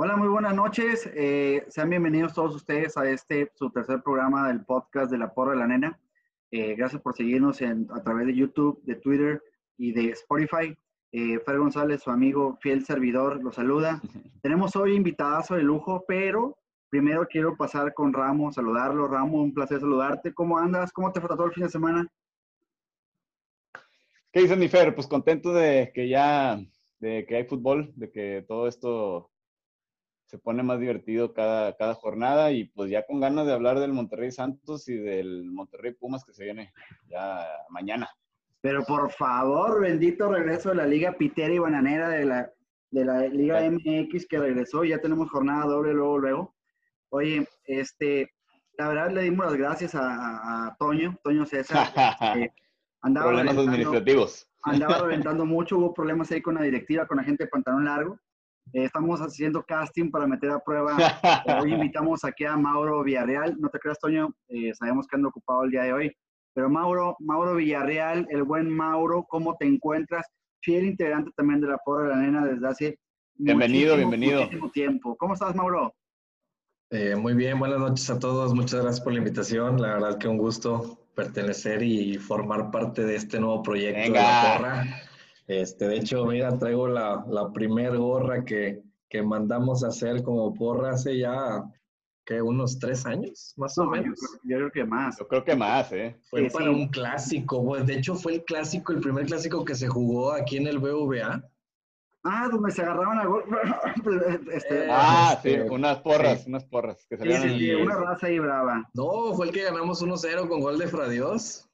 Hola, muy buenas noches. Eh, sean bienvenidos todos ustedes a este, su tercer programa del podcast de La Porra de la Nena. Eh, gracias por seguirnos en, a través de YouTube, de Twitter y de Spotify. Eh, Fer González, su amigo fiel servidor, lo saluda. Tenemos hoy invitadas de lujo, pero primero quiero pasar con Ramo, saludarlo. Ramo, un placer saludarte. ¿Cómo andas? ¿Cómo te fue todo el fin de semana? ¿Qué dice mi Fer? Pues contento de que ya, de que hay fútbol, de que todo esto se pone más divertido cada, cada jornada y pues ya con ganas de hablar del Monterrey Santos y del Monterrey Pumas que se viene ya mañana. Pero por favor, bendito regreso de la Liga Pitera y Bananera de la, de la Liga MX que regresó, ya tenemos jornada doble luego, luego. Oye, este, la verdad le dimos las gracias a, Toño, Toño César. Eh, andaba problemas administrativos. Andaba reventando mucho, hubo problemas ahí con la directiva, con la gente de pantalón largo. Eh, estamos haciendo casting para meter a prueba. hoy invitamos aquí a Mauro Villarreal. No te creas, Toño, eh, sabemos que anda ocupado el día de hoy. Pero Mauro, Mauro Villarreal, el buen Mauro, ¿cómo te encuentras? Fiel integrante también de la Porra de la Nena desde hace bienvenido, bienvenido. muchísimo tiempo. ¿Cómo estás, Mauro? Eh, muy bien, buenas noches a todos. Muchas gracias por la invitación. La verdad que un gusto pertenecer y formar parte de este nuevo proyecto de la Porra. Este, de hecho, mira, traigo la, la primer gorra que, que, mandamos a hacer como porra hace ya, que unos tres años, más o menos. Yo creo, que más. Yo creo que más, ¿eh? Fue para un clásico, pues, de hecho fue el clásico, el primer clásico que se jugó aquí en el BVA. Ah, donde se agarraban a gol. Este, ah, sí, unas porras, unas porras. Que sí, sí, una raza ahí brava. No, fue el que ganamos 1-0 con gol de Fradios.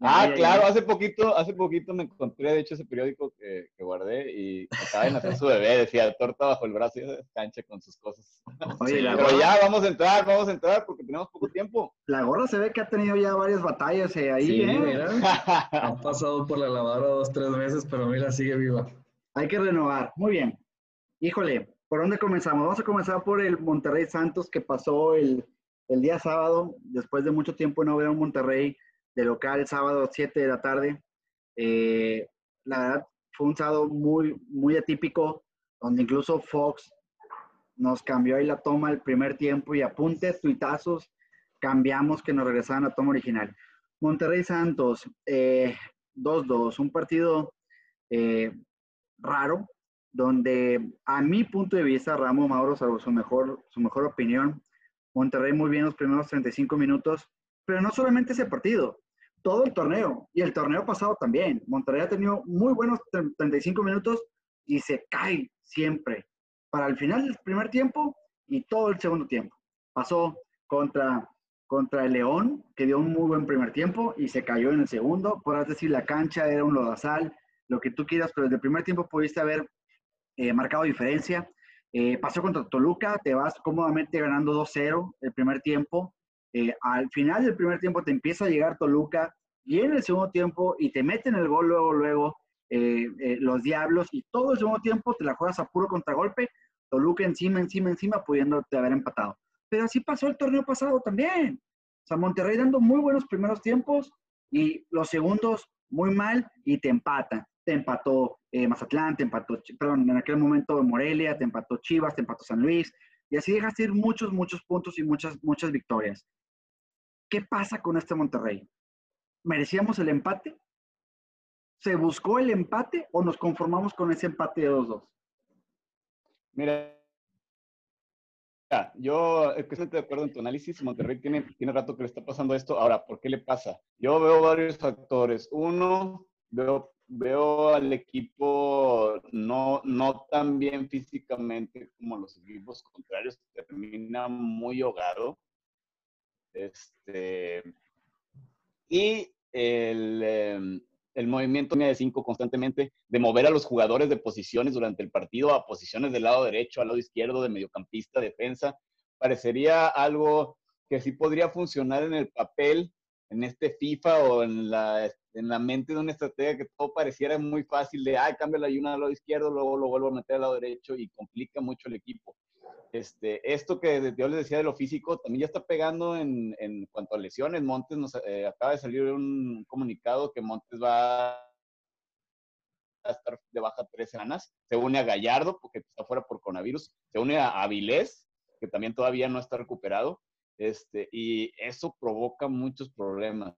Ah, claro, hace poquito, hace poquito me encontré, de hecho, ese periódico que, guardé y acaba de nacer su bebé, decía torta bajo el brazo y cancha con sus cosas. Oye, Pero ya, vamos a entrar, vamos a entrar porque tenemos poco tiempo. La gorra se ve que ha tenido ya varias batallas eh, ahí, sí, ¿eh? Mira, ha pasado por la lavadora dos, tres veces, pero mira, sigue viva. Hay que renovar, muy bien. Híjole, ¿por dónde comenzamos? Vamos a comenzar por el Monterrey Santos que pasó el, el día sábado, después de mucho tiempo no ver a un Monterrey de local, sábado 7 de la tarde. Eh, la verdad, fue un sábado muy, muy atípico, donde incluso Fox nos cambió ahí la toma el primer tiempo y apuntes, tuitazos, cambiamos que nos regresaban a la toma original. Monterrey Santos, 2-2, eh, un partido eh, raro, donde a mi punto de vista, Ramos Mauro, salvo su mejor, su mejor opinión, Monterrey muy bien los primeros 35 minutos, pero no solamente ese partido, todo el torneo y el torneo pasado también. Monterrey ha tenido muy buenos 35 minutos y se cae siempre para el final del primer tiempo y todo el segundo tiempo. Pasó contra, contra el León, que dio un muy buen primer tiempo y se cayó en el segundo. Podrás decir, la cancha era un lodazal, lo que tú quieras, pero desde el primer tiempo pudiste haber eh, marcado diferencia. Eh, pasó contra Toluca, te vas cómodamente ganando 2-0 el primer tiempo eh, al final del primer tiempo te empieza a llegar Toluca y en el segundo tiempo y te meten el gol luego, luego eh, eh, los Diablos y todo el segundo tiempo te la juegas a puro contragolpe, Toluca encima, encima, encima, pudiéndote haber empatado. Pero así pasó el torneo pasado también. O sea, Monterrey dando muy buenos primeros tiempos y los segundos muy mal y te empatan. Te empató Mazatlán, te empató, perdón, en aquel momento Morelia, te empató Chivas, te empató San Luis. Y así dejaste ir muchos, muchos puntos y muchas, muchas victorias. ¿Qué pasa con este Monterrey? ¿Merecíamos el empate? ¿Se buscó el empate o nos conformamos con ese empate de 2-2? Mira, yo estoy de acuerdo en tu análisis. Monterrey tiene, tiene rato que le está pasando esto. Ahora, ¿por qué le pasa? Yo veo varios factores. Uno, veo, veo al equipo no, no tan bien físicamente como los equipos contrarios. Termina muy ahogado. Este, y el, em, el movimiento de cinco constantemente de mover a los jugadores de posiciones durante el partido a posiciones del lado derecho, al lado izquierdo, de mediocampista, defensa, parecería algo que sí podría funcionar en el papel, en este FIFA o en la, en la mente de una estrategia que todo pareciera muy fácil de, ay, cambia la ayuna al lado izquierdo, luego lo vuelvo a meter al lado derecho y complica mucho el equipo. Este, esto que yo les decía de lo físico también ya está pegando en, en cuanto a lesiones. Montes nos eh, acaba de salir un comunicado que Montes va a estar de baja tres semanas. Se une a Gallardo, porque está fuera por coronavirus. Se une a Avilés, que también todavía no está recuperado. Este, y eso provoca muchos problemas.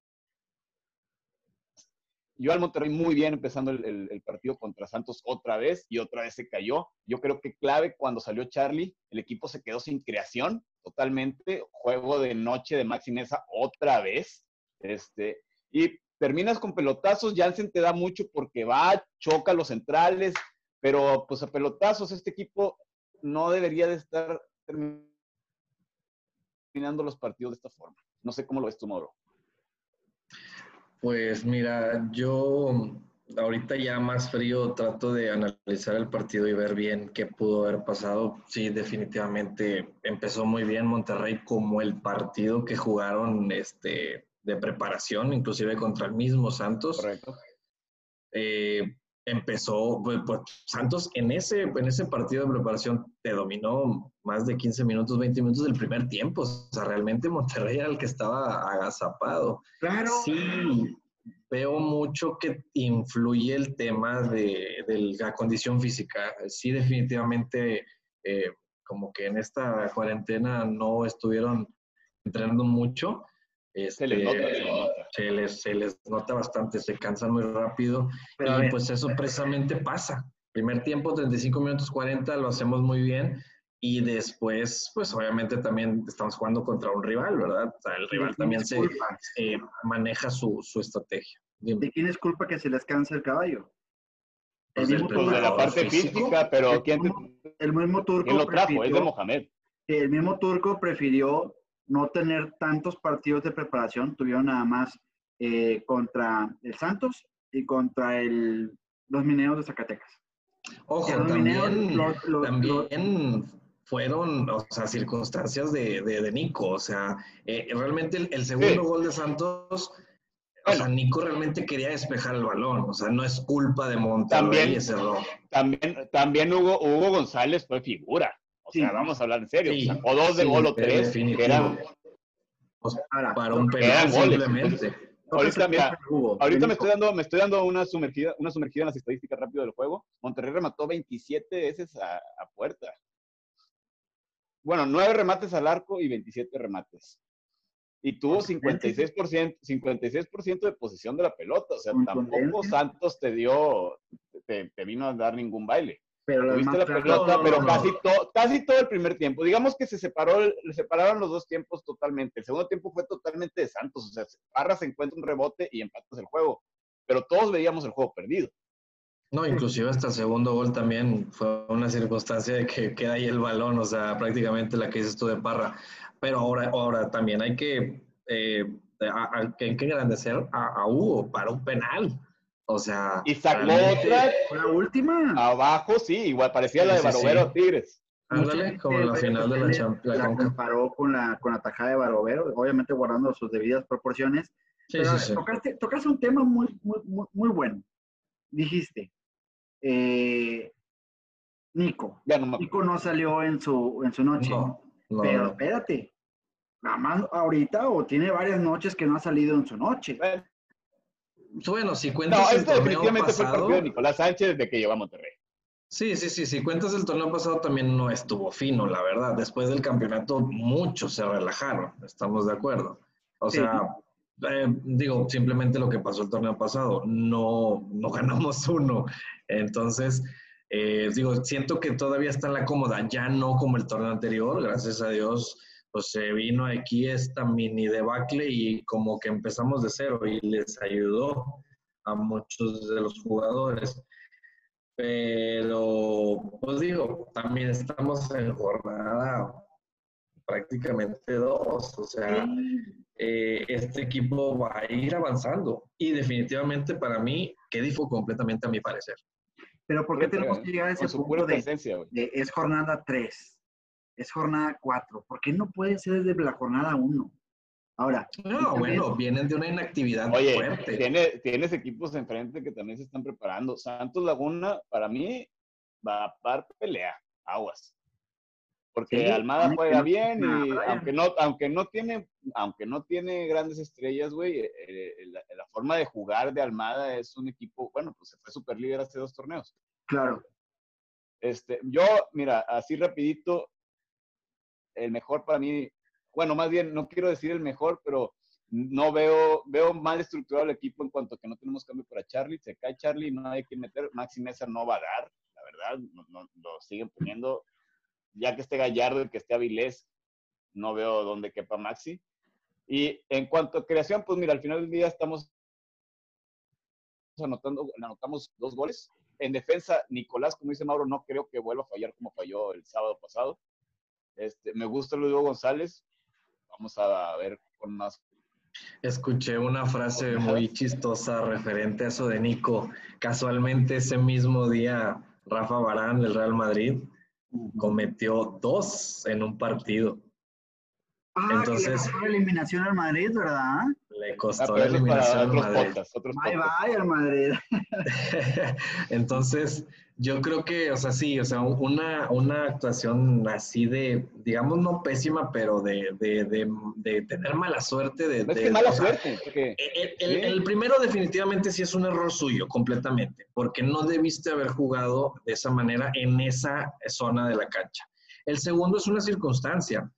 Yo al Monterrey muy bien empezando el, partido contra Santos otra vez y otra vez se cayó. Yo creo que clave cuando salió Charlie, el equipo se quedó sin creación totalmente. Juego de noche de Maxi Mesa otra vez. Este, y terminas con pelotazos. Jansen te da mucho porque va, choca los centrales, pero pues a pelotazos este equipo no debería de estar terminando los partidos de esta forma. No sé cómo lo ves tú, Mauro. Pues mira, yo ahorita ya más frío trato de analizar el partido y ver bien qué pudo haber pasado. Sí, definitivamente empezó muy bien Monterrey como el partido que jugaron este, de preparación, inclusive contra el mismo Santos. Correcto. Eh, empezó, pues, pues, Santos en ese, en ese partido de preparación te dominó más de 15 minutos, 20 minutos del primer tiempo. O sea, realmente Monterrey era el que estaba agazapado. Claro. Sí, veo mucho que influye el tema de, la condición física. Sí, definitivamente, eh, como que en esta cuarentena no estuvieron entrenando mucho se, les nota, este, se, les, nota bastante, se cansan muy rápido. y pues eso precisamente pasa. Primer tiempo, 35 minutos 40, lo hacemos muy bien. Y después, pues obviamente también estamos jugando contra un rival, ¿verdad? O sea, el rival también se eh, maneja su, su estrategia. ¿De quién es culpa que se les cansa el caballo? Pues el mismo de la parte física, pero el, ¿quién, el mismo turco ¿quién lo trajo? es de Mohamed. El mismo turco prefirió no tener tantos partidos de preparación, tuvieron nada más eh, contra el Santos y contra el, los Mineros de Zacatecas. Ojo, también, también fueron, o sea, circunstancias de, de, Nico, o sea, eh, realmente el, segundo gol de Santos, o sea, Nico realmente quería despejar el balón, o sea, no es culpa de Monterrey también, ese error. También, también Hugo, Hugo González fue figura. O sea, vamos a hablar en serio. o, dos de gol o tres. Eran, para un penal simplemente. Ahorita, ahorita me estoy dando, me estoy dando una sumergida, una sumergida en las estadísticas rápido del juego. Monterrey remató 27 veces a, a puerta. Bueno, 9 remates al arco y 27 remates. Y tuvo 56%, 56 de posición de la pelota. O sea, tampoco Santos te dio, te, te, vino a dar ningún baile. Pero la pelota, pero casi, casi todo el primer tiempo. Digamos que se separó, separaron los dos tiempos totalmente. El segundo tiempo fue totalmente de Santos. O sea, Parra se encuentra un rebote y empatas el juego. Pero todos veíamos el juego perdido. No, inclusive hasta el segundo gol también fue una circunstancia de que queda ahí el balón, o sea, prácticamente la que dices tú de Parra. Pero ahora, ahora también hay que, eh, hay que engrandecer a, a Hugo para un penal. O sea. Y sacó otra. La última. Abajo, sí, igual parecía la de Barovero Tigres. Ándale, como la final de la Champions. La, comparó con la, con la tajada de Barovero, obviamente guardando sus debidas proporciones. Sí, sí, sí. Tocaste, tocaste, un tema muy, muy, muy, bueno. Dijiste, eh, Nico. no Nico no salió en su, en su noche. No, pero espérate, nada más ahorita o tiene varias noches que no ha salido en su noche. Bueno, si cuentas. No, esto definitivamente fue el partido de Nicolás Sánchez de que a Monterrey. Sí, sí, sí. Si cuentas el torneo pasado también no estuvo fino, la verdad. Después del campeonato, muchos se relajaron. Estamos de acuerdo. O sea, eh, digo, simplemente lo que pasó el torneo pasado. No, no ganamos uno. Entonces, eh, digo, siento que todavía está en la cómoda. Ya no como el torneo anterior. Gracias a Dios pues se vino aquí esta mini debacle y como que empezamos de cero y les ayudó a muchos de los jugadores. Pero, pues digo, también estamos en jornada prácticamente dos, o sea, eh, este equipo va a ir avanzando y definitivamente para mí, que dijo completamente a mi parecer. Pero ¿por qué tenemos que llegar a ese punto de, de, es jornada 3? Es jornada 4. ¿Por qué no puede ser desde la jornada 1? Ahora. No, bueno, vienen de una inactividad Oye, fuerte. tienes equipos enfrente que también se están preparando. Santos Laguna, para mí, va a par pelea. Aguas. Porque Almada juega bien y aunque no, aunque no tiene, aunque no tiene grandes estrellas, güey, eh, eh, la, forma de jugar de Almada es un equipo, bueno, pues se fue super líder hace dos torneos. Claro. Este, yo, mira, así rapidito, el mejor para mí, bueno, más bien, no quiero decir el mejor, pero no veo, veo mal estructurado el equipo en cuanto a que no tenemos cambio para Charlie. Se cae Charlie, no hay que meter. Maxi Mesa no va a dar, la verdad, no, lo siguen poniendo ya que esté Gallardo y que esté Avilés, no veo dónde quepa Maxi. Y en cuanto a creación, pues mira, al final del día estamos anotando, anotamos dos goles. En defensa, Nicolás, como dice Mauro, no creo que vuelva a fallar como falló el sábado pasado. Este, me gusta Luis González. Vamos a ver con más. Escuché una frase muy chistosa referente a eso de Nico. Casualmente ese mismo día, Rafa Barán del Real Madrid cometió dos en un partido. Ah, Entonces, le la eliminación al Madrid, ¿verdad? Le costó la eliminación al Madrid. bye bye al Madrid. Entonces, yo creo que, o sea, sí, o sea, una, una actuación así de, digamos, no pésima, pero de, de, de, tener mala suerte. De, es que mala suerte. el, primero definitivamente sí es un error suyo, completamente, porque no debiste haber jugado de esa manera en esa zona de la cancha. El segundo es una circunstancia,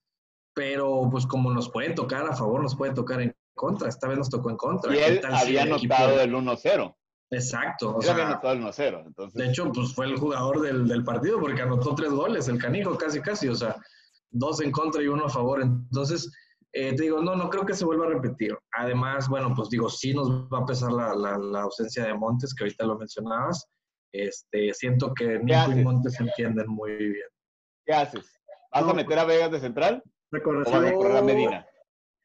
pero pues como nos puede tocar a favor, nos puede tocar en contra. Esta vez nos tocó en contra. Y él había anotado el 1-0. Exacto. O había anotado el 1-0. Entonces... De hecho, pues fue el jugador del, del, partido porque anotó tres goles, el canijo, casi, casi. O sea, dos en contra y uno a favor. Entonces, eh, te digo, no, no creo que se vuelva a repetir. Además, bueno, pues digo, sí nos va a pesar la, la, la ausencia de Montes, que ahorita lo mencionabas. Este, siento que Nico y Montes se entienden muy bien. ¿Qué haces? ¿Vas a meter a Vegas de central? ¿O vas a correr a Medina?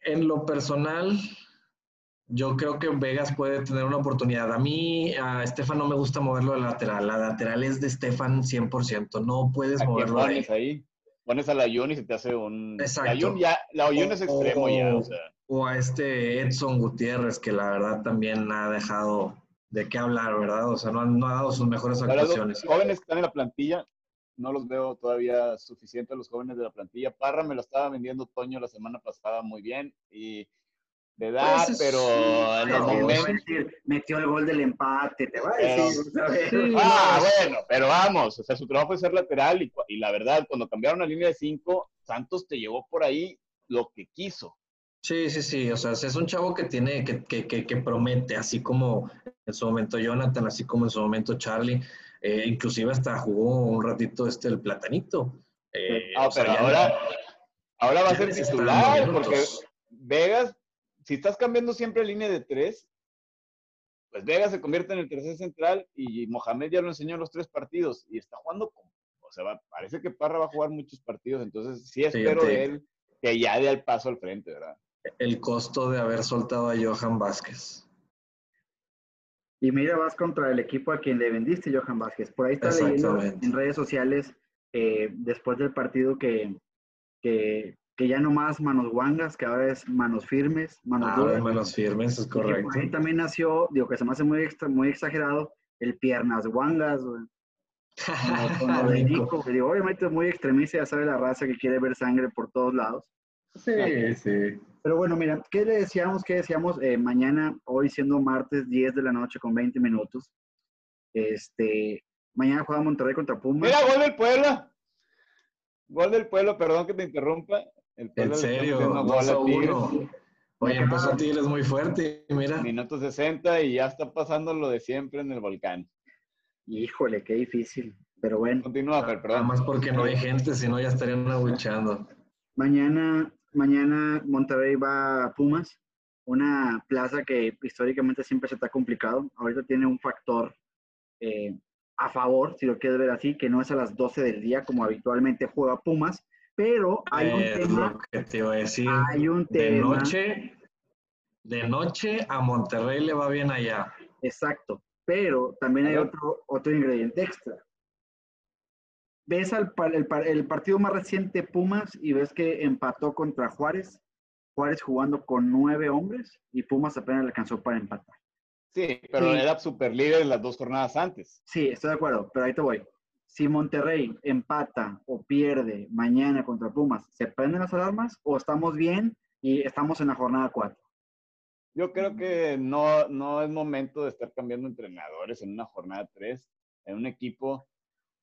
En lo personal, yo creo que Vegas puede tener una oportunidad. A mí, a Estefan no me gusta moverlo de lateral. La lateral es de Estefan 100%. No puedes moverlo pones ahí? Pones a la Yun y se te hace un... Exacto. La ya, la es extremo ya, o sea. O a este Edson Gutiérrez, que la verdad también ha dejado de qué hablar, ¿verdad? O sea, no, no ha dado sus mejores actuaciones. Los jóvenes que están en la plantilla, no los veo todavía suficientes los jóvenes de la plantilla. Parra me lo estaba vendiendo Toño la semana pasada muy bien y de edad, pues pero en los momentos... Metió el gol del empate, te va a decir. ah, bueno, pero vamos, o sea, su trabajo es ser lateral y, y la verdad, cuando cambiaron la línea de cinco, Santos te llevó por ahí lo que quiso. Sí, sí, sí, o sea, es un chavo que tiene, que, que, que, que, promete, así como en su momento Jonathan, así como en su momento Charlie, eh, inclusive hasta jugó un ratito este el platanito. Eh, ah, pero ahora, ahora va a ser titular, porque Vegas si estás cambiando siempre línea de tres, pues Vega se convierte en el tercer central y Mohamed ya lo enseñó en los tres partidos y está jugando con, o sea, parece que Parra va a jugar muchos partidos, entonces sí espero de él que ya dé el paso al frente, ¿verdad? El costo de haber soltado a Johan Vázquez. Y mira, vas contra el equipo a quien le vendiste, Johan Vázquez. Por ahí está leyendo en redes sociales eh, después del partido que, que que ya no más manos guangas, que ahora es manos firmes, manos ah, manos firmes, es correcto. Ahí también nació, digo que se me hace muy, muy exagerado, el piernas guangas, Como, de Nico, que digo, obviamente es muy extremista, ya sabe la raza que quiere ver sangre por todos lados. Sí, sí. Pero bueno, mira, ¿qué le decíamos? ¿Qué decíamos? Eh, mañana, hoy siendo martes 10 de la noche con 20 minutos, este, mañana juega Monterrey contra Pumas. Mira, gol del Puebla. Gol del pueblo, perdón que te interrumpa. en serio, 2 a 1. Oye, empezó a Tigres muy fuerte, mira. Minuto 60 y ya está pasando lo de siempre en el volcán. Híjole, qué difícil. Pero bueno. Continúa, perdón. Nada más porque no hay gente, si no ya estarían aguchando. Mañana, mañana Monterrey va a Pumas, una plaza que históricamente siempre se está complicado. Ahorita tiene un factor eh, a favor, si lo quieres ver así, que no es a las 12 del día como habitualmente juega Pumas, pero hay un tema. que te iba a decir. Hay un tema. De noche, de noche a Monterrey le va bien allá. Exacto, pero también hay otro, otro ingrediente extra. Ves al, el, el partido más reciente Pumas y ves que empató contra Juárez, Juárez jugando con nueve hombres y Pumas apenas le alcanzó para empatar. Sí, pero era super líder en las dos jornadas antes. Sí, estoy de acuerdo, pero ahí te voy. si Monterrey empata o pierde mañana contra Pumas, ¿se prenden las alarmas o estamos bien y estamos en la jornada 4? Yo creo que no, no es momento de estar cambiando entrenadores en una jornada 3, en un equipo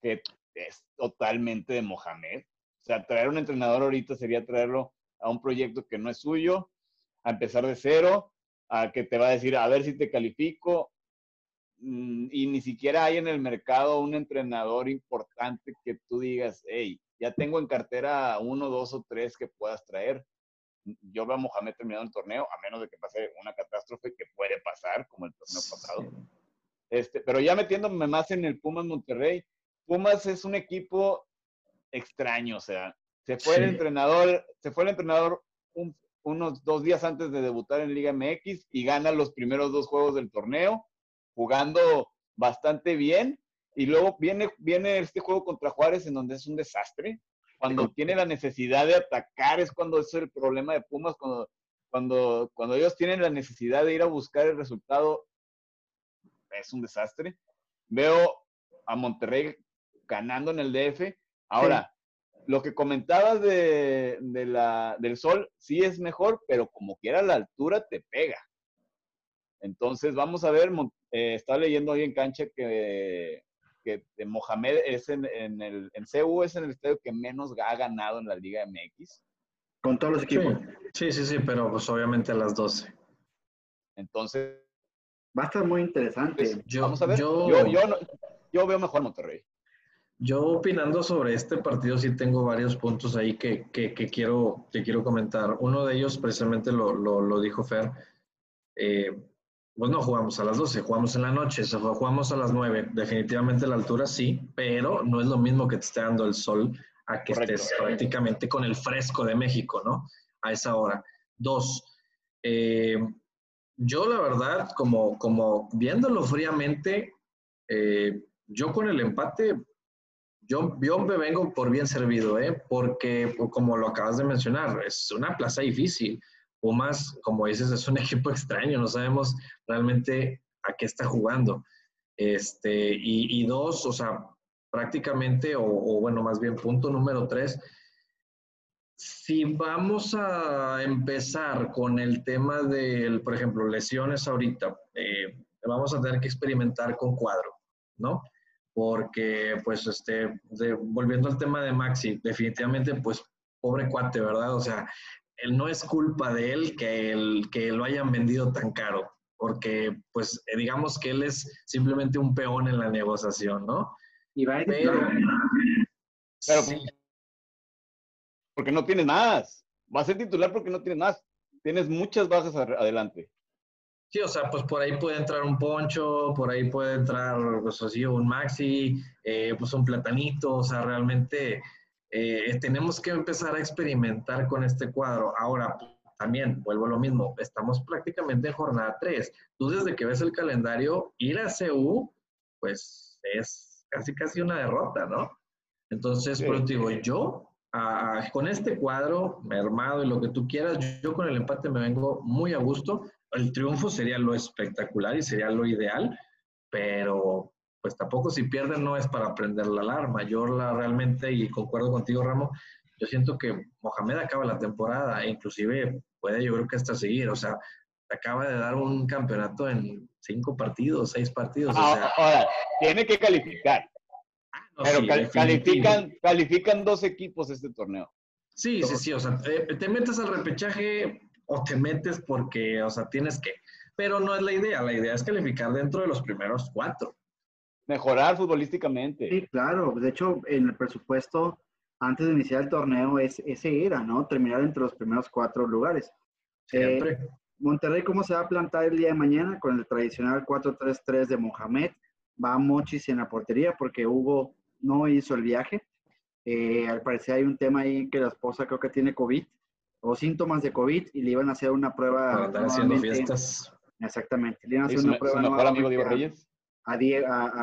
que es totalmente de Mohamed. O sea, traer un entrenador ahorita sería traerlo a un proyecto que no es suyo, a empezar de cero, a que te va a decir, a ver si te califico, mm, y ni siquiera hay en el mercado un entrenador importante que tú digas, hey, ya tengo en cartera uno, dos o tres que puedas traer. Yo veo a Mohamed terminando el torneo, a menos de que pase una catástrofe que puede pasar, como el torneo pasado. Este, pero ya metiéndome más en el Pumas Monterrey, Pumas es un equipo extraño, o sea, se fue el entrenador, se fue el entrenador unos dos días antes de debutar en Liga MX y gana los primeros dos juegos del torneo, jugando bastante bien. Y luego viene, viene este juego contra Juárez en donde es un desastre. Cuando tiene la necesidad de atacar es cuando es el problema de Pumas, cuando, cuando, cuando ellos tienen la necesidad de ir a buscar el resultado, es un desastre. Veo a Monterrey ganando en el DF. Ahora, lo que comentabas de, la, del sol, sí es mejor, pero como quiera la altura te pega. Entonces, vamos a ver, eh, está leyendo hoy en cancha que, que Mohamed es en, el en CU es en el estadio que menos ha ganado en la Liga MX. Con todos los equipos. Sí, sí, sí, pero pues obviamente a las 12. Entonces. Va a estar muy interesante. Pues, vamos a ver. Yo, yo, yo, yo veo mejor Monterrey. Yo opinando sobre este partido sí tengo varios puntos ahí que, que, quiero, que quiero comentar. Uno de ellos precisamente lo, lo, dijo Fer. Eh, pues no jugamos a las 12, jugamos en la noche, jugamos a las 9. Definitivamente la altura sí, pero no es lo mismo que te esté dando el sol a que estés prácticamente con el fresco de México, ¿no? A esa hora. Dos, eh, yo la verdad, como, como viéndolo fríamente, eh, yo con el empate yo, yo me vengo por bien servido, ¿eh? porque como lo acabas de mencionar, es una plaza difícil. Pumas, como dices, es un equipo extraño, no sabemos realmente a qué está jugando. Este, y, dos, o sea, prácticamente, o, bueno, más bien punto número tres, si vamos a empezar con el tema del, por ejemplo, lesiones ahorita, eh, vamos a tener que experimentar con cuadro, ¿no? Porque pues este, volviendo al tema de Maxi, definitivamente pues pobre cuate, ¿verdad? O sea, él no es culpa de él que, el, que lo hayan vendido tan caro, porque pues eh, digamos que él es simplemente un peón en la negociación, ¿no? Y va a pero, pero porque no tienes más. Va a ser titular porque no tienes más. Tienes muchas bajas adelante. Sí, o sea, pues por ahí puede entrar un poncho, por ahí puede entrar, pues así, un maxi, eh, pues un platanito, o sea, realmente eh, tenemos que empezar a experimentar con este cuadro. Ahora, también, vuelvo a lo mismo, estamos prácticamente en jornada 3. Tú desde que ves el calendario, ir a CU, pues es casi casi una derrota, ¿no? Entonces, por digo, yo con este cuadro, armado y lo que tú quieras, yo con el empate me vengo muy a gusto el triunfo sería lo espectacular y sería lo ideal, pero pues tampoco si pierden no es para prender la alarma. Yo la realmente, y concuerdo contigo, Ramo, yo siento que Mohamed acaba la temporada e inclusive puede yo creo que hasta seguir, o sea, acaba de dar un campeonato en cinco partidos, seis partidos. Ah, ahora, tiene que calificar. Ah, pero califican, califican dos equipos este torneo. Sí, sí, sí, o sea, te, te metes al repechaje o te metes porque, o sea, tienes que. Pero no es la idea, la idea es calificar dentro de los primeros cuatro. Mejorar futbolísticamente. Sí, claro. De hecho, en el presupuesto, antes de iniciar el torneo, es, ese era, ¿no? Terminar entre los primeros cuatro lugares. Siempre. Eh, Monterrey, ¿cómo se va a plantar el día de mañana? Con el tradicional 4-3-3 de Mohamed. Va Mochis en la portería porque Hugo no hizo el viaje. Eh, al parecer hay un tema ahí que la esposa creo que tiene COVID o síntomas de COVID y le iban a hacer una prueba. Estar haciendo fiestas. Exactamente. Le iban a hacer una prueba. mejor amigo Diego Reyes? A,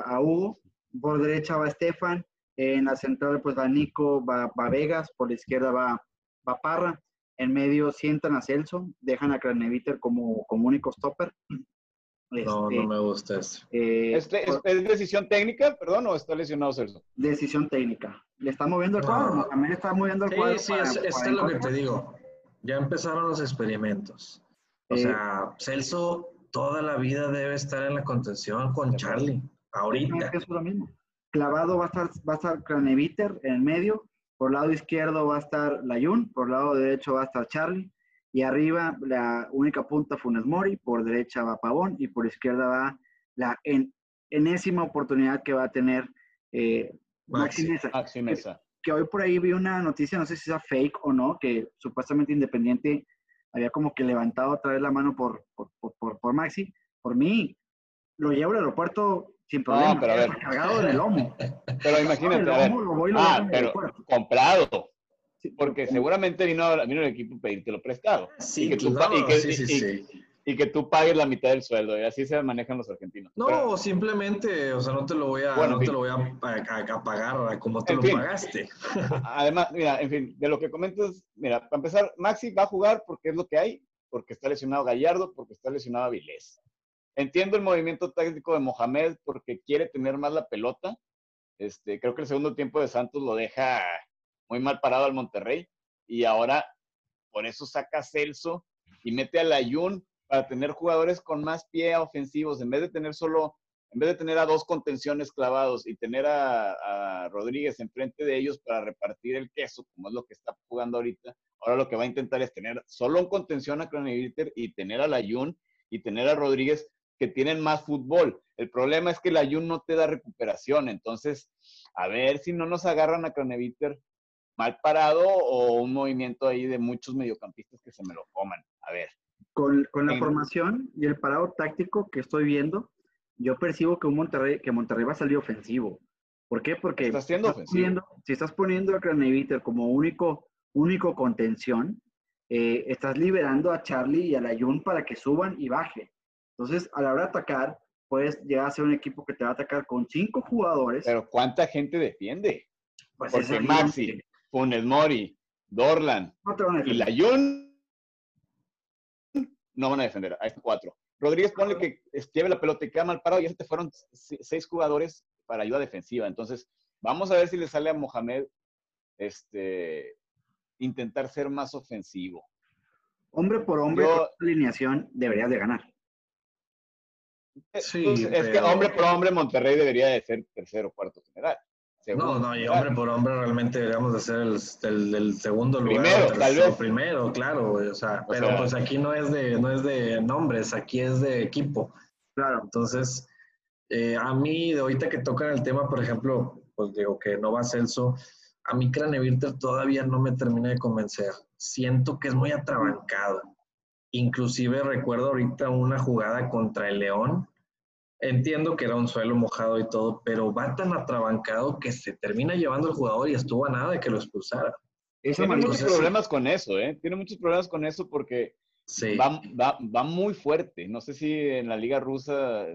a, Hugo. Por derecha va Estefan. En la central, pues va Nico, va, Vegas. Por la izquierda va, va Parra. En medio sientan a Celso. Dejan a Craneviter como, como único stopper. no, no Este, me gusta eso. eh, ¿Este ¿Es, por- es decisión técnica, perdón, o está lesionado Celso? decisión técnica. Le está moviendo el No. cuadro, Mohamed está moviendo el cuadro. Sí, sí, para- es, para es lo que te digo. Ya empezaron los experimentos. O Eh, sea, Celso toda la vida debe estar en la contención con Charlie. Ahorita. Es lo mismo. Clavado va a estar, va a estar Craneviter en el medio. Por lado izquierdo va a estar Layun. Por lado derecho va a estar Charlie. Y arriba la única punta Funes Mori. Por derecha va Pavón. Y por izquierda va la en- enésima oportunidad que va a tener eh, Maxi Maxi. Mesa. Maxi Mesa. Que hoy por ahí vi una noticia, no sé si sea fake o no, que supuestamente Independiente había como que levantado otra vez la mano por, por, por, por- por Maxi. Por mí, lo llevo al aeropuerto sin problema, pero a ver. cargado en el lomo. Pero imagínate, El a ver, lomo lo voy y lo dejo ah, pero comprado, Sí, porque seguramente vino, vino el equipo a pedírtelo prestado. Sí, y que tú, claro, pa- y que- sí, sí, y- sí. Y que tú pagues la mitad del sueldo, y así se manejan los argentinos. No, Pero- simplemente, o sea, no te lo voy a, Bueno, no te lo voy a, a- a pagar como te lo fin. pagaste. Además, mira, en fin, de lo que comentas, mira, para empezar, Maxi va a jugar porque es lo que hay, porque está lesionado Gallardo, porque está lesionado Avilés. Entiendo el movimiento táctico de Mohamed porque quiere tener más la pelota. Este, creo que el segundo tiempo de Santos lo deja muy mal parado al Monterrey y ahora por eso saca a Celso y mete a Layun para tener jugadores con más pie ofensivos en vez de tener solo en vez de tener a dos contenciones clavados y tener a, Rodríguez enfrente de ellos para repartir el queso, como es lo que está jugando ahorita, ahora lo que va a intentar es tener solo un contención a Cronenviter y tener a Layun y tener a Rodríguez que tienen más fútbol. El problema es que la Jun no te da recuperación, entonces a ver si no nos agarran a Cronenviter mal parado o un movimiento ahí de muchos mediocampistas que se me lo coman. A ver. Con, con la formación y el parado táctico que estoy viendo, yo percibo que un Monterrey, que Monterrey va a salir ofensivo. ¿Por qué? Porque Está siendo estás poniendo- si estás poniendo a Craneviter como único, único contención, eh, estás liberando a Charlie y a la Jun para que suban y baje. Entonces, a la hora de atacar, puedes llegar a ser un equipo que te va a atacar con cinco jugadores. Pero ¿cuánta gente defiende? pues, porque. Maxi, Funes Mori, Dorlan No y la Jun no van a defender. Ahí están cuatro. Rodríguez, ponle que lleve la pelota y queda mal parado y ya se te fueron se- seis jugadores para ayuda defensiva. Entonces, vamos a ver si le sale a Mohamed este, intentar ser más ofensivo. Hombre por hombre, Yo- alineación deberías de ganar. Sí, Pues, es que hombre por hombre Monterrey debería de ser tercero o cuarto general. No, Segundo no, y hombre por hombre realmente deberíamos de ser el, el- el segundo lugar. Primero, tal vez. Primero, claro, güey, o sea, O pero sea- pues aquí no es de, no es de nombres, aquí es de equipo. Claro. Entonces, eh, a mí, de ahorita que tocan el tema, por ejemplo, pues digo que no va Celso, a mí Craneviter todavía no me termina de convencer. Siento que es muy atrabancado. Inclusive recuerdo ahorita una jugada contra el León. Entiendo que era un suelo mojado y todo, pero va tan atrabancado que se termina llevando el jugador y estuvo a nada de que lo expulsara. Tiene muchos problemas con eso, ¿eh? Tiene muchos problemas con eso porque Sí. va, va, va muy fuerte. No sé si en la liga rusa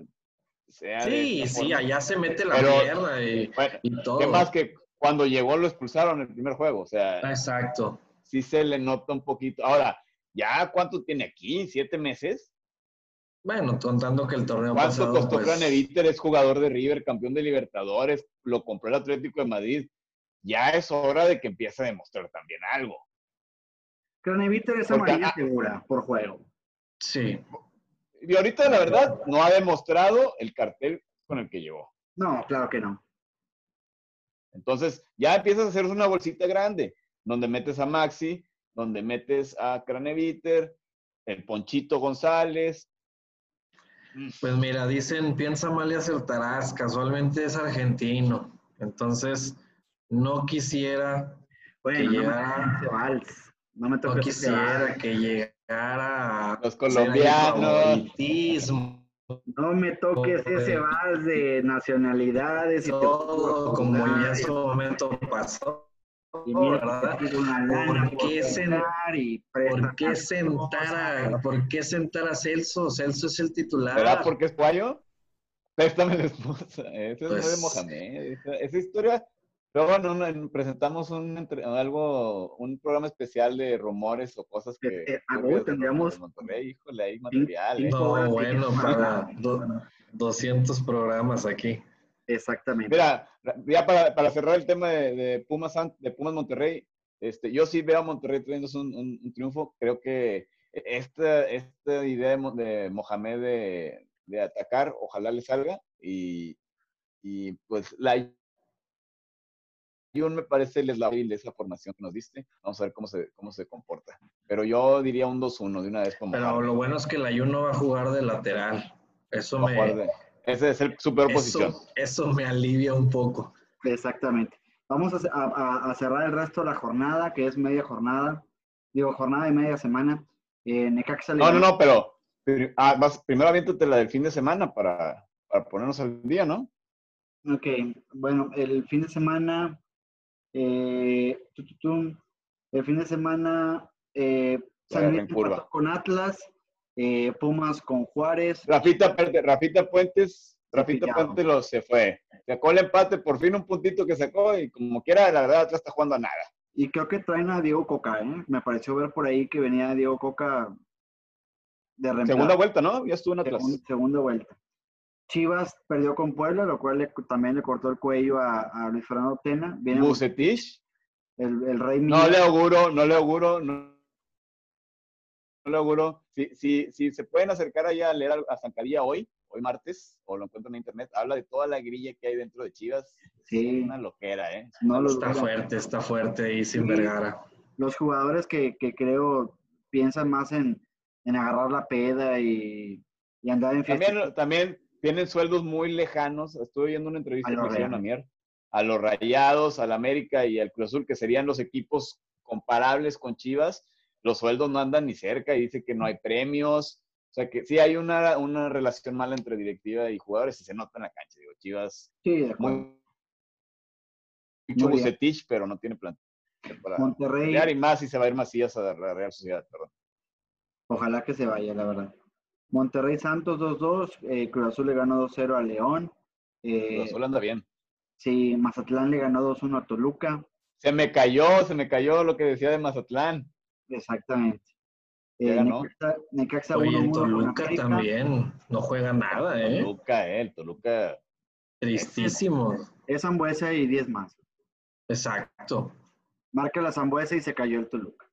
sea. Sí, sí, allá se mete la pierna y, Bueno, y todo. ¿qué más que cuando llegó lo expulsaron en el primer juego? O sea, Exacto. sí se le nota un poquito. Ahora, ¿ya cuánto tiene aquí? ¿Siete meses? Bueno, contando que el torneo ¿Cuánto pasado, costó pues, Craneviter? Es jugador de River, campeón de Libertadores, lo compró el Atlético de Madrid. Ya es hora de que empiece a demostrar también algo. Craneviter es Porque- amarilla ah, segura por juego. Sí, Y ahorita, la verdad, no ha demostrado el cartel con el que llegó. No, claro que no. Entonces, ya empiezas a hacer una bolsita grande, donde metes a Maxi, donde metes a Craneviter, el Ponchito González. Pues mira, dicen, piensa mal y acertarás, casualmente es argentino, entonces no quisiera, Bueno, Que no me llegara- toques ese vals. No me no toques ese quisiera vals. que llegara Los colombianos. No me toques Todo, ese vals de nacionalidades y todo a como en su momento pasó, y mira ¿verdad? una lana ¿Por qué se- jugar y prestas ¿Por qué sentar a, ¿por qué sentar a Celso? Celso es el titular. ¿Será porque es guayo? Préstame la esposa. Ese no es de Pues- Mohamed. Esa, esa historia Pero bueno, presentamos un, algo, un programa especial de rumores o cosas que... Eh, eh tendríamos... híjole, hay material. ¿eh? No, bueno, para 200 programas aquí. Exactamente. Mira, ya para, para cerrar el tema de, Pumas, de Pumas Monterrey, este, yo sí veo a Monterrey teniendo un, un, triunfo. Creo que esta, esta idea de Mohamed de, de atacar, ojalá le salga. Y, y pues la me parece el eslabón de esa formación que nos diste. Vamos a ver cómo se, cómo se comporta. Pero yo diría un 2-1 de una vez. Como Pero lo bueno es que la no va a jugar de lateral. Eso me... Ese es el super posición. Eso me alivia un poco. Exactamente. Vamos a, cerrar el resto de la jornada, que es media jornada. Digo, jornada de media semana. Eh, Necaxa no, no, no, pero ah, primero aviéntate la del fin de semana para, para ponernos al día, ¿no? Ok, bueno, el fin de semana eh, el fin de semana, eh, con Atlas, eh, Pumas con Juárez. Rafita, Rafita Puentes, Rafita Puentes lo, se fue. Sacó el empate, por fin un puntito que sacó y como quiera, la verdad, Atlas está jugando a nada. Y creo que traen a Diego Coca, ¿eh? Me pareció ver por ahí que venía Diego Coca de reemplazo. Segunda vuelta, ¿no? Ya estuvo en Atlas. segunda vuelta. Chivas perdió con Puebla, lo cual también le cortó el cuello a, Luis Fernando Tena. Viene El, el, rey No le auguro, no le auguro, no, le auguro. Si, si, si se pueden acercar allá a leer a, Zancaría hoy, hoy martes, o lo encuentran en internet, habla de toda la grilla que hay dentro de Chivas. Sí. Es una loquera, ¿eh? No está fuerte, está fuerte y sin Vergara. Los jugadores que, que creo piensan más en, en agarrar la peda y, y andar en fiesta. También, también tienen sueldos muy lejanos. Estuve viendo una entrevista que hicieron a Mier, a los Rayados, al América y al Cruz Azul, que serían los equipos comparables con Chivas. Los sueldos no andan ni cerca y dice que no hay premios. O sea que sí hay una, una relación mala entre directiva y jugadores y se nota en la cancha. Digo, Chivas. Sí, de Muy, mucho bucetich, pero no tiene plan para Monterrey. y más y se va a ir Macías a la Real Sociedad, perdón. Ojalá que se vaya, la verdad. Monterrey Santos 2-2, eh, Cruz Azul le ganó 2-0 a León. Eh, Cruz Azul anda bien. Sí, Mazatlán le ganó 2-1 a Toluca. Se me cayó, se me cayó lo que decía de Mazatlán. Exactamente. Eh, Necaxa, 1 Toluca también no juega nada, ¿eh? Toluca, eh, Toluca. Tristísimo. Es Zambuesa y 10 más. Exacto. Marca la Zambuesa y se cayó el Toluca.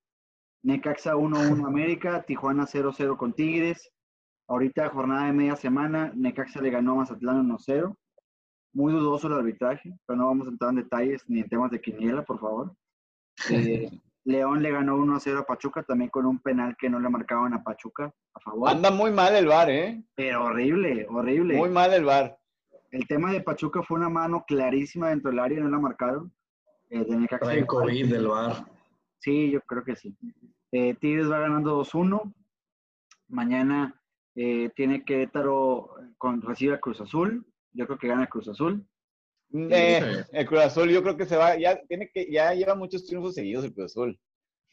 Necaxa 1-1 América, Tijuana 0-0 con Tigres, Ahorita jornada de media semana, Necaxa le ganó a Mazatlán 1-0. Muy dudoso el arbitraje, pero no vamos a entrar en detalles ni en temas de quiniela, por favor. Eh, León le ganó 1-0 a Pachuca, también con un penal que no le marcaban a Pachuca a favor. Anda muy mal el VAR, ¿eh? Pero horrible, horrible. Muy mal el VAR. El tema de Pachuca fue una mano clarísima dentro del área, no la marcaron. Eh, Necaxa. El COVID del VAR. Sí, yo creo que sí. Eh, Tigres va ganando 2-1. Mañana eh, tiene Querétaro con, recibe a Cruz Azul. Yo creo que gana Cruz Azul. Eh, el Cruz Azul yo creo que se va, ya tiene que, ya lleva muchos triunfos seguidos el Cruz Azul.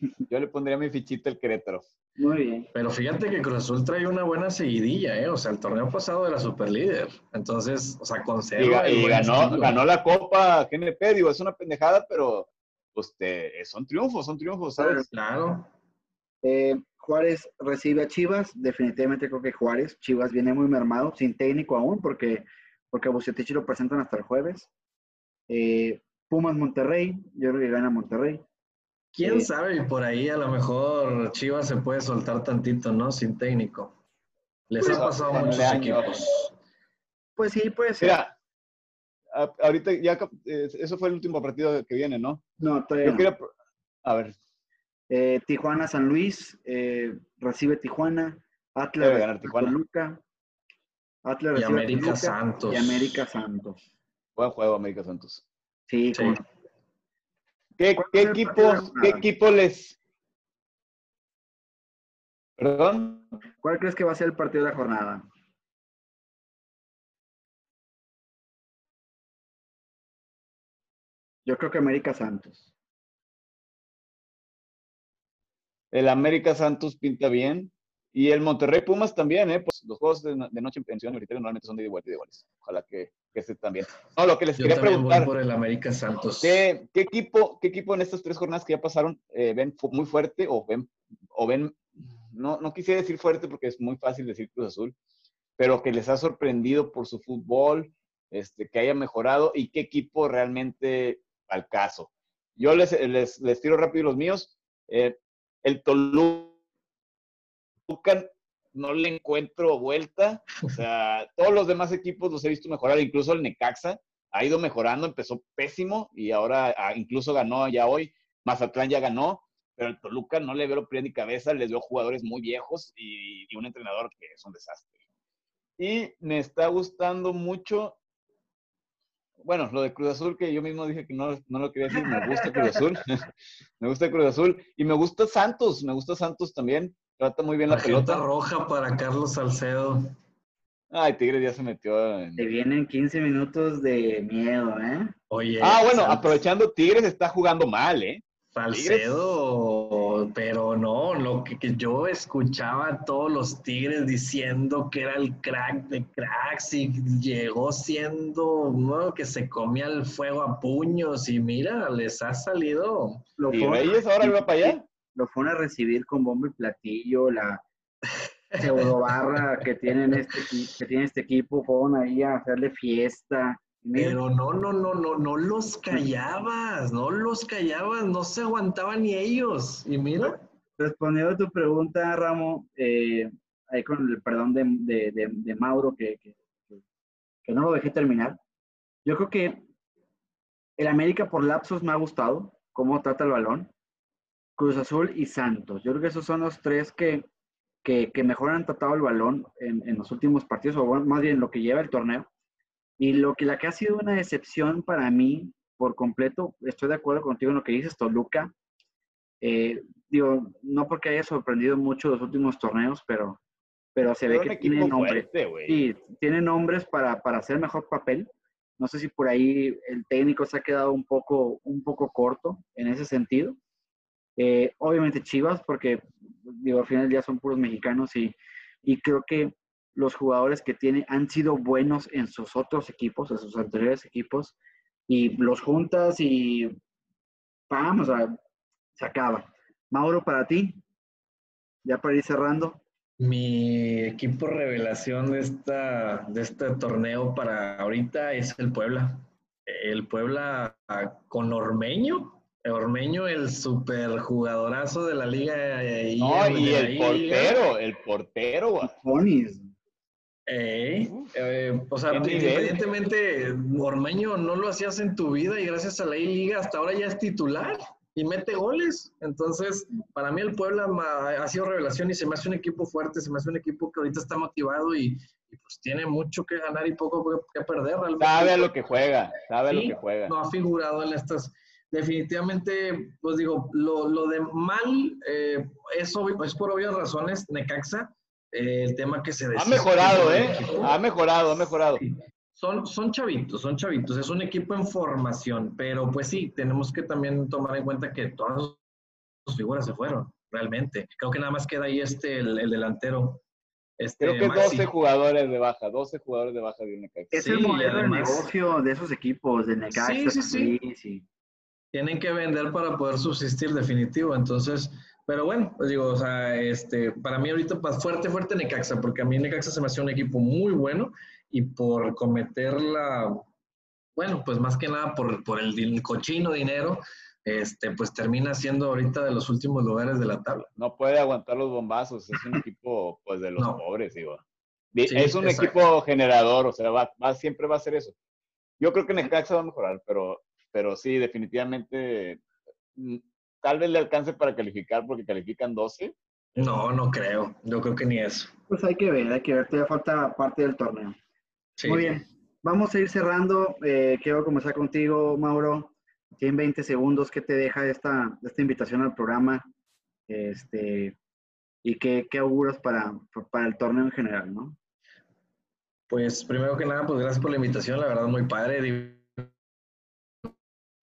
Yo le pondría mi fichita al Querétaro. Muy bien. Pero fíjate que Cruz Azul trae una buena seguidilla, ¿eh? O sea, el torneo pasado era super líder. Entonces, o sea, conserva. Y, ganó, ganó la Copa GNP, digo, es una pendejada, pero pues son triunfos, son triunfos, ¿sabes? Claro. Eh, Juárez recibe a Chivas, definitivamente creo que Juárez, Chivas viene muy mermado, sin técnico aún, porque, porque a Bucetich lo presentan hasta el jueves. Eh, Pumas Monterrey, yo creo que gana Monterrey. ¿Quién eh, sabe? Por ahí a lo mejor Chivas se puede soltar tantito, ¿no? Sin técnico. Les ha pues, pasado a muchos equipos. Pues sí, puede ser. Mira, ahorita ya, eh, eso fue el último partido que viene, ¿no? No, todavía a ver, eh, Tijuana San Luis eh, recibe Tijuana. Atlas Tijuana. Toluca. Atlas y América Santos. Y América Santos. Buen juego, América Santos. Sí, ¿Qué, equipo, ¿Qué equipo les. ¿Perdón? ¿Cuál crees que va a ser el partido de la jornada? Yo creo que América Santos. El América Santos pinta bien Y el Monterrey Pumas también, ¿eh? Pues los juegos de, noche en pensión normalmente son de igual y de iguales. Ojalá que, que este también. No, lo que les quería preguntar. por el América Santos. ¿qué, ¿qué, equipo, ¿Qué equipo en estas tres jornadas que ya pasaron eh, ven muy fuerte o ven, o ven no, no quisiera decir fuerte porque es muy fácil decir Cruz Azul, pero que les ha sorprendido por su fútbol, este, que haya mejorado y qué equipo realmente al caso? Yo les, les, les tiro rápido los míos. Eh, el Toluca no le encuentro vuelta. O sea, todos los demás equipos los he visto mejorar, incluso el Necaxa ha ido mejorando, empezó pésimo y ahora ah, incluso ganó ya hoy. Mazatlán ya ganó, pero el Toluca no le veo pie ni cabeza, les veo jugadores muy viejos y, y, un entrenador que es un desastre. Y me está gustando mucho bueno, lo de Cruz Azul, que yo mismo dije que no, no lo quería decir, me gusta Cruz Azul, me gusta Cruz Azul, y me gusta Santos, me gusta Santos también, trata muy bien la, pelota. roja para Carlos Salcedo. Ay, Tigres ya se metió. En... Te vienen 15 minutos de miedo, ¿eh? Oye. Ah, bueno, aprovechando, Tigres está jugando mal, ¿eh? Salcedo, pero no, lo que, yo escuchaba a todos los Tigres diciendo que era el crack de cracks y llegó siendo uno que se comía el fuego a puños y mira, les ha salido. Lo ¿Y Reyes ahora va para allá? Lo fueron a recibir con bombo y platillo, la pseudo barra que, tienen este, que tiene este equipo, fueron ahí a hacerle fiesta pero no, no, no, no, no los callabas, no los callabas, no se aguantaban ni ellos. Y mira. Respondiendo a tu pregunta, Ramo, eh, ahí con el perdón de, Mauro, que, que, no lo dejé terminar. Yo creo que el América por lapsos me ha gustado, cómo trata el balón. Cruz Azul y Santos. Yo creo que esos son los tres que, que, mejor han tratado el balón en, en, los últimos partidos, o más bien lo que lleva el torneo. Y lo que la que ha sido una decepción para mí por completo, estoy de acuerdo contigo en lo que dices, Toluca. Eh, digo, no porque haya sorprendido mucho los últimos torneos, pero, pero se ve que tiene nombres. Sí, tiene nombres para, para hacer mejor papel. No sé si por ahí el técnico se ha quedado un poco, un poco corto en ese sentido. Eh, obviamente Chivas, porque digo, al final del día son puros mexicanos y, y creo que los jugadores que tiene han sido buenos en sus otros equipos, en sus anteriores equipos, y los juntas y vamos, se acaba. Mauro, para ti, ya para ir cerrando. Mi equipo revelación de, esta, de este torneo para ahorita es el Puebla. El Puebla con Ormeño, Ormeño, el super jugadorazo de la liga. No, y el portero, el portero. Eh, eh, o sea, independientemente, Ormeño no lo hacías en tu vida y gracias a la I-Liga hasta ahora ya es titular y mete goles. Entonces, para mí el Puebla ha sido revelación y se me hace un equipo fuerte, se me hace un equipo que ahorita está motivado y, pues tiene mucho que ganar y poco que perder. Sabe a lo que juega, sabe a lo que juega. No ha figurado en estas. Definitivamente, pues digo, lo, lo de mal eh, es, es por obvias razones, Necaxa el tema que se Ha mejorado, ¿eh? Ha mejorado, ha mejorado. Son, son chavitos, son chavitos, es un equipo en formación, pero pues sí, tenemos que también tomar en cuenta que todas sus figuras se fueron, realmente. Creo que nada más queda ahí este, el, delantero. Este, Creo que 12 jugadores de baja, 12 jugadores de baja de Necaxa. Es el modelo de negocio de esos equipos, de Necaxa. Sí, sí, sí. sí, Tienen que vender para poder subsistir definitivo, entonces pero bueno, pues digo, o sea, este, para mí ahorita fuerte, fuerte Necaxa, porque a mí Necaxa se me hace un equipo muy bueno y por cometer la, bueno, pues más que nada por, por el, cochino dinero, este, pues termina siendo ahorita de los últimos lugares de la tabla. No puede aguantar los bombazos, es un equipo pues de los pobres, digo. es un equipo generador, o sea, va, va, siempre va a ser eso. Yo creo que Necaxa va a mejorar, pero, pero sí, definitivamente mm, tal vez le alcance para calificar porque califican 12. No, no creo. Yo creo que ni eso. Pues hay que ver, hay que ver. Todavía falta parte del torneo. Muy bien. Vamos a ir cerrando. Eh, quiero comenzar contigo, Mauro. Tienen 20 segundos. ¿Qué te deja esta, esta invitación al programa? Este, ¿Y qué, qué auguras para, para el torneo en general, no? Pues primero que nada, pues gracias por la invitación. La verdad, muy padre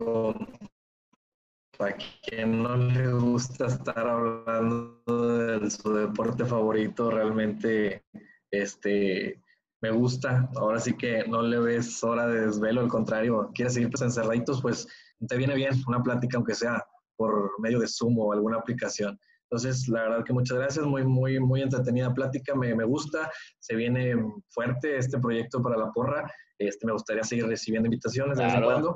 a quien no le gusta estar hablando de su deporte favorito, realmente este, me gusta. Ahora sí que no le ves hora de desvelo, al contrario, quieres seguir pues encerraditos, pues te viene bien una plática, aunque sea por medio de Zoom o alguna aplicación. Entonces, la verdad que muchas gracias, muy, muy, muy entretenida plática, me, me gusta, se viene fuerte este proyecto para la porra este, me gustaría seguir recibiendo invitaciones de vez en cuando.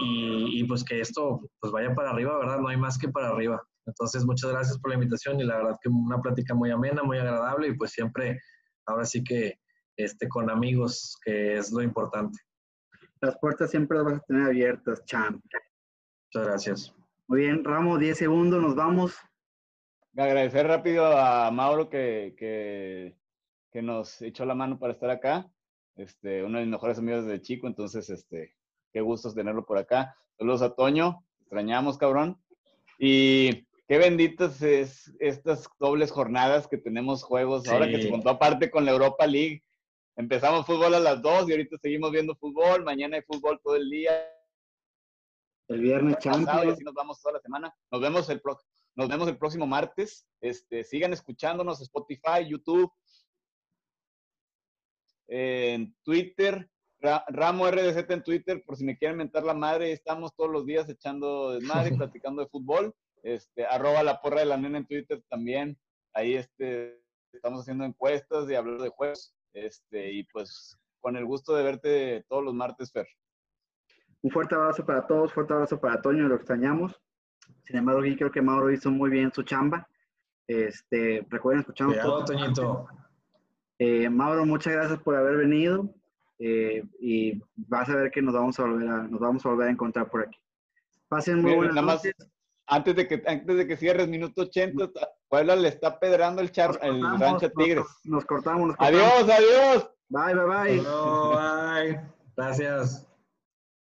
y, y, pues que esto pues vaya para arriba, ¿verdad? No hay más que para arriba. Entonces, muchas gracias por la invitación y la verdad que una plática muy amena, muy agradable y pues siempre, ahora sí que este, con amigos, que es lo importante. Las puertas siempre las vas a tener abiertas, champ. Muchas gracias. Muy bien, Ramos, 10 segundos, nos vamos. Agradecer rápido a Mauro que, que, que nos echó la mano para estar acá este, uno de mis mejores amigos de chico, entonces, este, qué gusto tenerlo por acá. Saludos a Toño, extrañamos, cabrón. Y qué benditas es estas dobles jornadas que tenemos juegos, ahora que se juntó aparte con la Europa League. Empezamos fútbol a las 2 y ahorita seguimos viendo fútbol, mañana hay fútbol todo el día. El viernes Champions. Y así nos vamos toda la semana. Nos vemos el, nos vemos el próximo martes. Este, sigan escuchándonos Spotify, YouTube, en Twitter, Ramo RDZ en Twitter, por si me quieren mentar la madre, estamos todos los días echando desmadre, platicando de fútbol. Este, arroba la porra de la nena en Twitter también. Ahí este, estamos haciendo encuestas y hablando de juegos. Este, y pues con el gusto de verte todos los martes, Fer. Un fuerte abrazo para todos, fuerte abrazo para Toño, lo extrañamos. Sin embargo, aquí creo que Mauro hizo muy bien su chamba. Este, recuerden escucharnos. Cuidado, Toñito. Eh, Mauro, muchas gracias por haber venido eh, y vas a ver que nos vamos a volver a, nos vamos a volver a encontrar por aquí. Pasen muy buenas noches. antes de que antes de que cierres minuto 80, Puebla le está pedrando el char, el rancho Tigres. Nos, cortamos, Adiós, adiós. Bye, bye, bye. bye. Gracias.